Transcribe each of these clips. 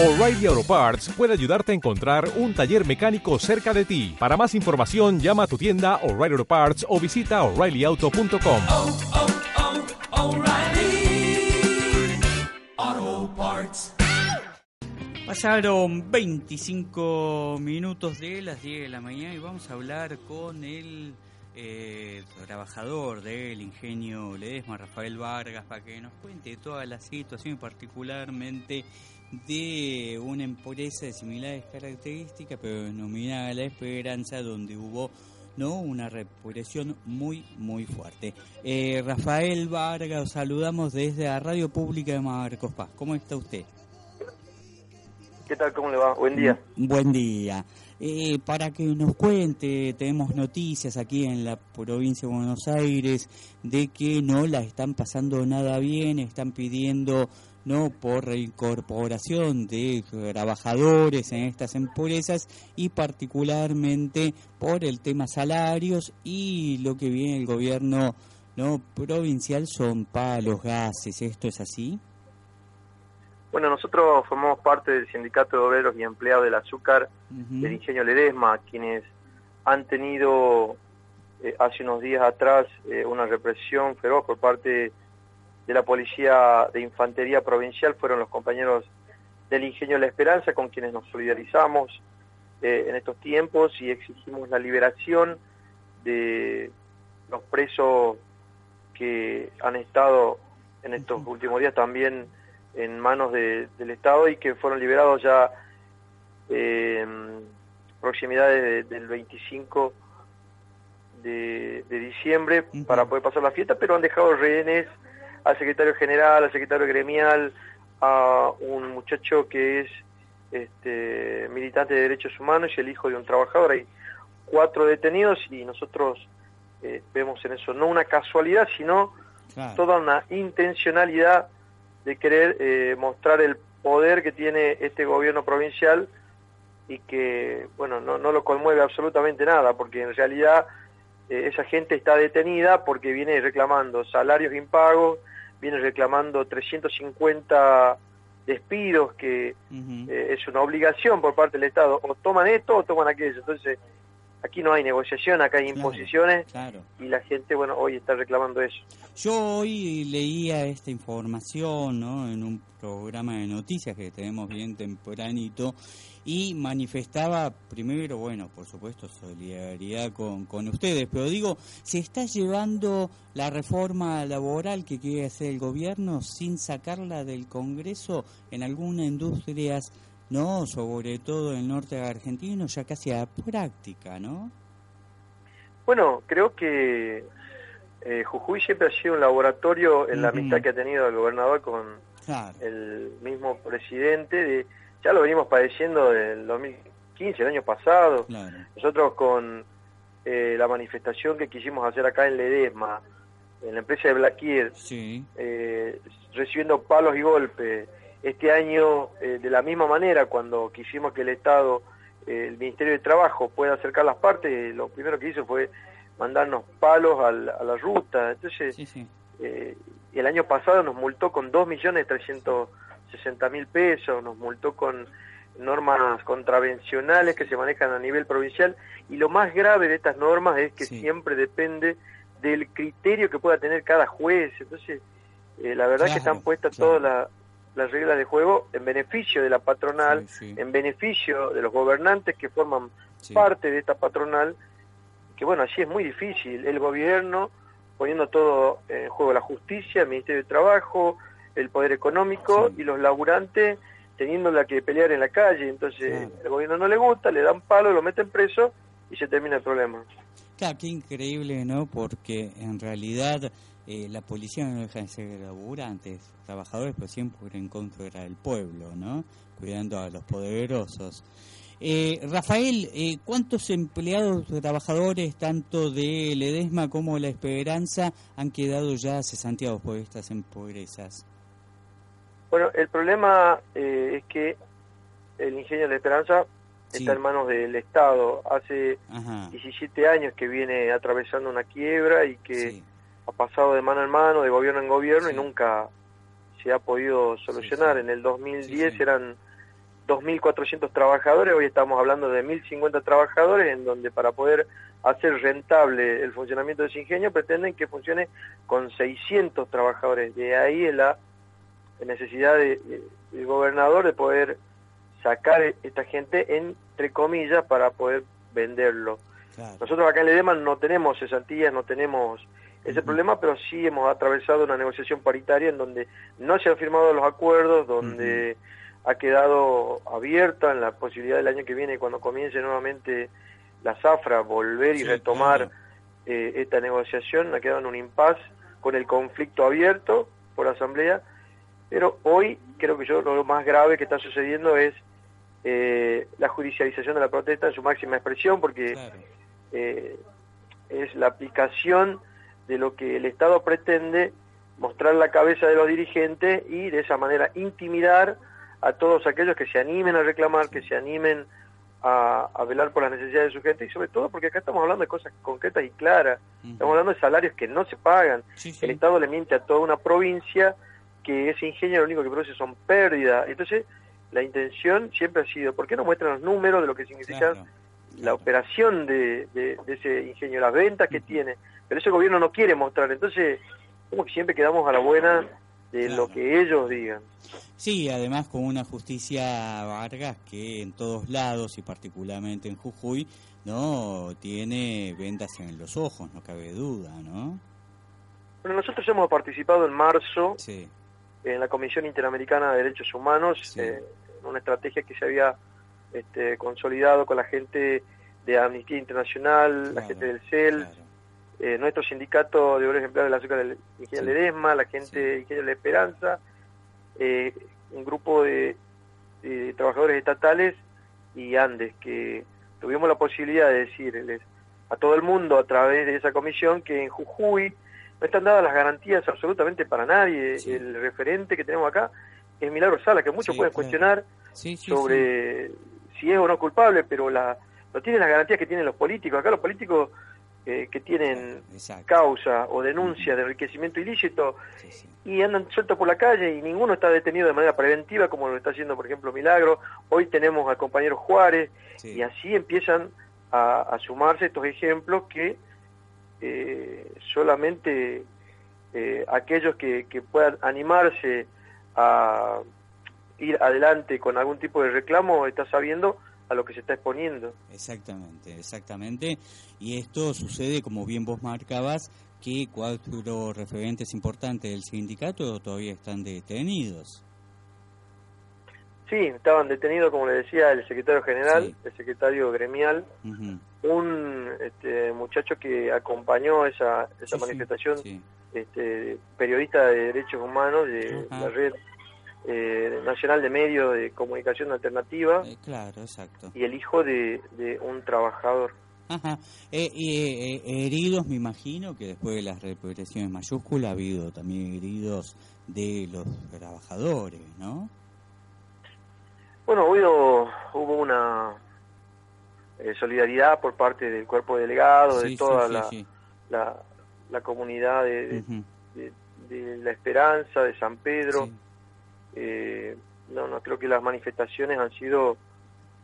O'Reilly Auto Parts puede ayudarte a encontrar un taller mecánico cerca de ti. Para más información, llama a tu tienda O'Reilly Auto Parts o visita oreillyauto.com. oh, oh, Parts. Pasaron 25 minutos de las 10 de la mañana y vamos a hablar con el eh, trabajador del ingenio Ledesma, Rafael Vargas, para que nos cuente toda la situación, particularmente de una empresa de similares características, pero denominada La Esperanza, donde hubo no una represión muy, muy fuerte. Eh, Rafael Vargas, os saludamos desde la Radio Pública de Marcos Paz. ¿Cómo está usted? ¿Qué tal? ¿Cómo le va? Buen día. Buen día. Eh, para que nos cuente, tenemos noticias aquí en la provincia de Buenos Aires de que no la están pasando nada bien, están pidiendo no por reincorporación de trabajadores en estas empresas y particularmente por el tema salarios y lo que viene el gobierno no provincial son palos, gases, ¿esto es así? Bueno, nosotros formamos parte del Sindicato de Obreros y Empleados del Azúcar del Ingenio Ledesma, quienes han tenido eh, hace unos días atrás eh, una represión feroz por parte de la Policía de Infantería Provincial, fueron los compañeros del Ingenio La Esperanza con quienes nos solidarizamos eh, en estos tiempos y exigimos la liberación de los presos que han estado en estos últimos días también en manos de- del Estado y que fueron liberados ya eh, proximidades de- del 25 de, de diciembre para poder pasar la fiesta, pero han dejado rehenes al secretario general, al secretario gremial, a un muchacho que es este, militante de derechos humanos y el hijo de un trabajador. Hay cuatro detenidos y nosotros eh, vemos en eso no una casualidad, sino Claro. toda una intencionalidad de querer eh, mostrar el poder que tiene este gobierno provincial y que, bueno, no, no lo conmueve absolutamente nada, porque en realidad eh, esa gente está detenida porque viene reclamando salarios impagos, viene reclamando 350 despidos, que eh, es una obligación por parte del Estado, o toman esto o toman aquello. Entonces, aquí no hay negociación, acá hay Claro. imposiciones Claro. y la gente, bueno, hoy está reclamando eso. Yo hoy leía esta información ¿no? en un programa de noticias que tenemos bien tempranito y manifestaba primero, bueno, por supuesto, solidaridad con, con ustedes, pero digo, ¿se está llevando la reforma laboral que quiere hacer el gobierno sin sacarla del Congreso en algunas industrias, no, sobre todo en el norte argentino, ya casi a práctica, ¿no? Bueno, creo que eh, Jujuy siempre ha sido un laboratorio en la amistad que ha tenido el gobernador con Claro. el mismo presidente. De, ya lo venimos padeciendo del 2015, el año pasado. Claro. Nosotros con eh, la manifestación que quisimos hacer acá en Ledesma, en la empresa de Blaquier, Sí. eh, recibiendo palos y golpes. Este año, eh, de la misma manera, cuando quisimos que el Estado, eh, el Ministerio de Trabajo, pueda acercar las partes, lo primero que hizo fue mandarnos palos al- a la ruta. Entonces, Sí, sí. eh, el año pasado nos multó con 2.360.000 pesos, nos multó con normas contravencionales que se manejan a nivel provincial y lo más grave de estas normas es que Sí. siempre depende del criterio que pueda tener cada juez. Entonces, eh, la verdad Claro, que están puestas claro. todas las reglas de juego en beneficio de la patronal, Sí, sí. en beneficio de los gobernantes que forman Sí. parte de esta patronal, que bueno, así es muy difícil. El gobierno poniendo todo en juego, la justicia, el Ministerio de Trabajo, el poder económico Sí. y los laburantes teniendo la que pelear en la calle. Entonces, Claro. el gobierno no le gusta, le dan palo, lo meten preso y se termina el problema. Claro, qué increíble, ¿no? Porque en realidad eh, la policía no deja de ser laburantes, trabajadores, pero siempre en contra del pueblo, ¿no? Cuidando a los poderosos. Eh, Rafael, eh, ¿cuántos empleados trabajadores, tanto de Ledesma como La Esperanza, han quedado ya cesanteados por estas empresas? Bueno, el problema eh, es que el ingenio de la esperanza Sí. está en manos del Estado. Hace Ajá. 17 años que viene atravesando una quiebra y que Sí, ha pasado de mano en mano, de gobierno en gobierno Sí. y nunca se ha podido solucionar. sí. En el 2010 Sí, sí. eran 2.400 trabajadores, hoy estamos hablando de 1.050 trabajadores, en donde para poder hacer rentable el funcionamiento de ese ingenio pretenden que funcione con 600 trabajadores. De ahí es la necesidad de- de- del gobernador de poder sacar esta gente entre comillas para poder venderlo. Claro. Nosotros acá en Ledema no tenemos cesantías, no tenemos ese problema, pero sí hemos atravesado una negociación paritaria en donde no se han firmado los acuerdos, donde ha quedado abierta en la posibilidad del año que viene, cuando comience nuevamente la zafra, volver y Sí, retomar claro. eh, esta negociación, ha quedado en un impasse con el conflicto abierto por asamblea, pero hoy creo que yo lo más grave que está sucediendo es eh, la judicialización de la protesta en su máxima expresión, porque Claro. eh, es la aplicación de lo que el Estado pretende mostrar la cabeza de los dirigentes y de esa manera intimidar a todos aquellos que se animen a reclamar, que se animen a, a velar por las necesidades de su gente y sobre todo porque acá estamos hablando de cosas concretas y claras, estamos hablando de salarios que no se pagan, Sí, sí. el Estado le miente a toda una provincia que ese ingenio lo único que produce son pérdidas, entonces la intención siempre ha sido, ¿por qué no muestran los números de lo que significa Claro, la operación de, de- de ese ingenio, las ventas que tiene, pero ese gobierno no quiere mostrar, entonces como que siempre quedamos a la buena de Claro. lo que ellos digan. Sí, además con una justicia Vargas que en todos lados y particularmente en Jujuy, no tiene vendas en los ojos, no cabe duda, ¿no? Bueno, nosotros hemos participado en marzo Sí, en la Comisión Interamericana de Derechos Humanos, Sí. eh, en una estrategia que se había este, consolidado con la gente de Amnistía Internacional, la gente del CEL, claro. eh, nuestro sindicato de obreros empleados del azúcar del Ingenio Sí. Ledesma, la gente Sí. de Ingenio de la Esperanza, eh, un grupo de, de trabajadores estatales y Andes, que tuvimos la posibilidad de decirles a todo el mundo a través de esa comisión que en Jujuy no están dadas las garantías absolutamente para nadie. Sí. El referente que tenemos acá es Milagro Sala, que muchos Sí, pueden claro. cuestionar sí, sobre si es o no culpable, pero la, no tiene las garantías que tienen los políticos. Acá los políticos eh, que tienen. Exacto. causa o denuncia de enriquecimiento ilícito Sí, sí. y andan sueltos por la calle y ninguno está detenido de manera preventiva como lo está haciendo por ejemplo Milagro. Hoy tenemos al compañero Juárez Sí. y así empiezan a, a sumarse estos ejemplos que eh, solamente eh, aquellos que, que puedan animarse a ir adelante con algún tipo de reclamo está sabiendo a lo que se está exponiendo. Exactamente, exactamente. Y esto sucede, como bien vos marcabas, que cuatro referentes importantes del sindicato todavía están detenidos. Sí, estaban detenidos, como le decía, el secretario general, Sí. el secretario gremial, un este, muchacho que acompañó esa, esa Sí, manifestación, sí. este, periodista de derechos humanos de la red eh, nacional de medios de comunicación alternativa Eh, claro, exacto. y el hijo de, de un trabajador. Ajá. Eh, y, eh, heridos, me imagino que después de las represiones mayúsculas ha habido también heridos de los trabajadores, ¿no? Bueno, hubo, hubo una eh, solidaridad por parte del cuerpo delegado, Sí, de toda sí, la, sí. la, la comunidad de, de- de La Esperanza, de San Pedro. Eh, no, no creo que las manifestaciones han sido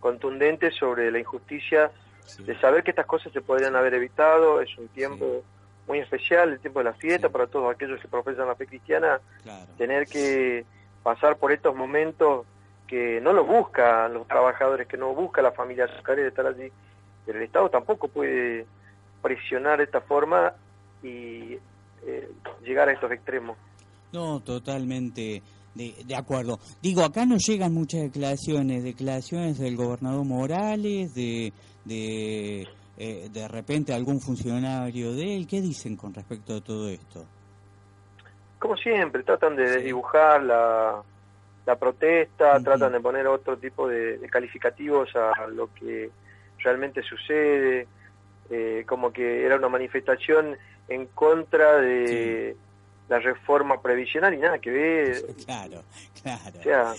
contundentes sobre la injusticia Sí. de saber que estas cosas se podrían haber evitado. Es un tiempo muy especial, el tiempo de la fiesta Sí. para todos aquellos que profesan la fe cristiana. Claro. Tener que pasar por estos momentos que no los buscan los trabajadores, que no busca la familia azucarera de estar allí. Pero el Estado tampoco puede presionar de esta forma y eh, llegar a estos extremos. No, totalmente de, de acuerdo. Digo, acá nos llegan muchas declaraciones, declaraciones del gobernador Morales, de de, eh, de repente algún funcionario de él. ¿Qué dicen con respecto a todo esto? como siempre, tratan de desdibujar la, la protesta, tratan de poner otro tipo de, de calificativos a lo que realmente sucede, eh, como que era una manifestación en contra de la reforma previsional y nada que ver, Claro, claro. o sea,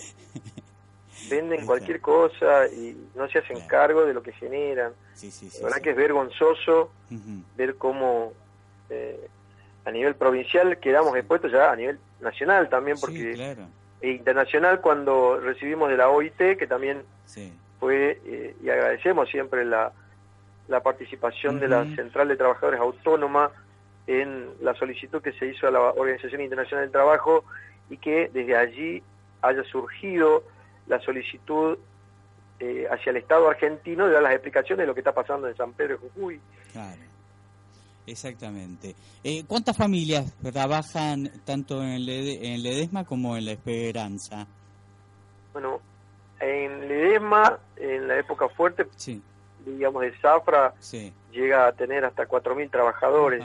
venden cualquier cosa y no se hacen Claro. cargo de lo que generan. Sí, sí, sí, La verdad que es vergonzoso ver cómo eh, a nivel provincial quedamos expuestos ya a nivel nacional también, porque claro. e internacional cuando recibimos de la OIT, que también Sí. fue, eh, y agradecemos siempre la, la participación de la. Central de Trabajadores Autónoma en la solicitud que se hizo a la Organización Internacional del Trabajo y que desde allí haya surgido la solicitud eh, hacia el Estado argentino de dar las explicaciones de lo que está pasando en San Pedro de Jujuy. Claro, exactamente. Eh, ¿Cuántas familias trabajan tanto en, en Ledesma como en La Esperanza? Bueno, en Ledesma, en la época fuerte, Sí, digamos de Zafra, sí. llega a tener hasta 4.000 trabajadores.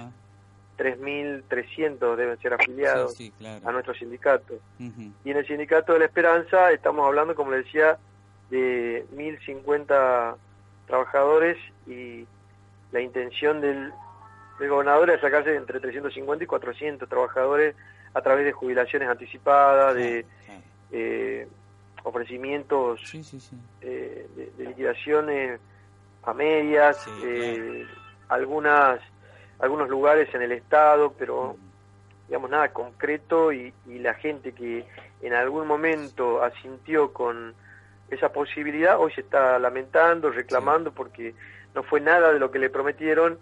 3.300 deben ser afiliados Sí, sí, claro. a nuestro sindicato. Y en el Sindicato de la Esperanza estamos hablando, como le decía, de 1.050 trabajadores y la intención del, del gobernador es sacarse entre 350 y 400 trabajadores a través de jubilaciones anticipadas, de eh, ofrecimientos eh, de, de liquidaciones a medias, eh, algunas algunos lugares en el estado, pero digamos nada concreto y, y la gente que en algún momento asintió con esa posibilidad hoy se está lamentando, reclamando porque no fue nada de lo que le prometieron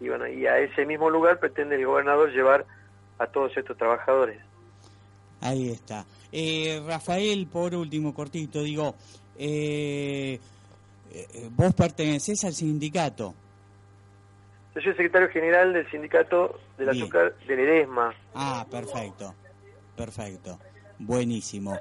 y bueno y a ese mismo lugar pretende el gobernador llevar a todos estos trabajadores. Ahí está. Eh, Rafael, por último, cortito, digo, eh, eh, vos pertenecés al sindicato. Yo soy secretario general del sindicato del Bien. azúcar de Ledesma. Ah, perfecto, perfecto, buenísimo.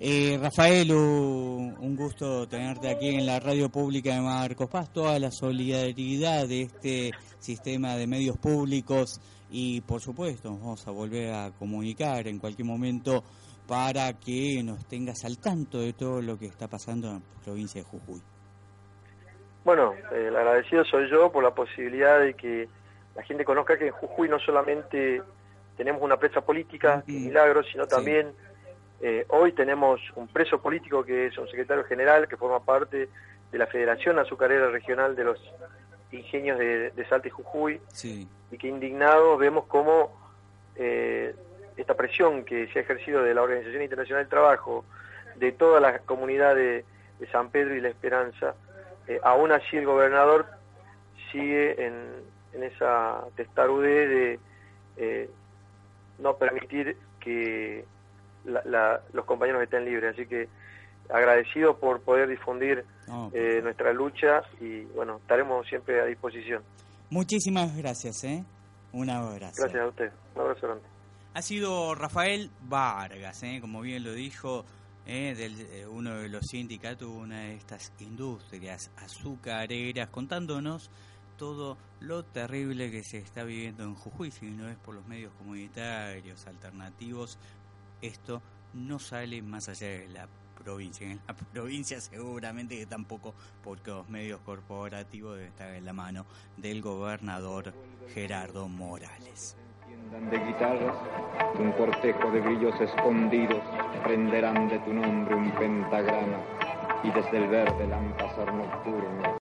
Eh, Rafael, un, un gusto tenerte aquí en la radio pública de Marcos Paz, toda la solidaridad de este sistema de medios públicos y por supuesto nos vamos a volver a comunicar en cualquier momento para que nos tengas al tanto de todo lo que está pasando en la provincia de Jujuy. Eh, el agradecido soy yo por la posibilidad de que la gente conozca que en Jujuy no solamente tenemos una presa política, que milagro, sino Sí. también eh, hoy tenemos un preso político que es un secretario general que forma parte de la Federación Azucarera Regional de los Ingenios de, de Salta y Jujuy Sí, y que indignados vemos cómo eh, esta presión que se ha ejercido de la Organización Internacional del Trabajo, de toda la comunidad de, de San Pedro y La Esperanza, eh, aún así el gobernador sigue en, en esa testarudez de eh, no permitir que la- la- los compañeros estén libres. Así que agradecido por poder difundir eh, nuestra lucha y bueno, estaremos siempre a disposición. muchísimas gracias, ¿eh? Un abrazo. Gracias a usted. Un abrazo grande. Ha sido Rafael Vargas, ¿eh? como bien lo dijo, ¿eh? del, eh, uno de los sindicatos, una de estas industrias azucareras, contándonos todo lo terrible que se está viviendo en Jujuy, si no es por los medios comunitarios alternativos, esto no sale más allá de la provincia. En la provincia seguramente que tampoco, porque los medios corporativos deben estar en la mano del gobernador Gerardo Morales. De guitarras, un cortejo de grillos escondidos prenderán de tu nombre un pentagrama y desde el verde lámpasar nocturno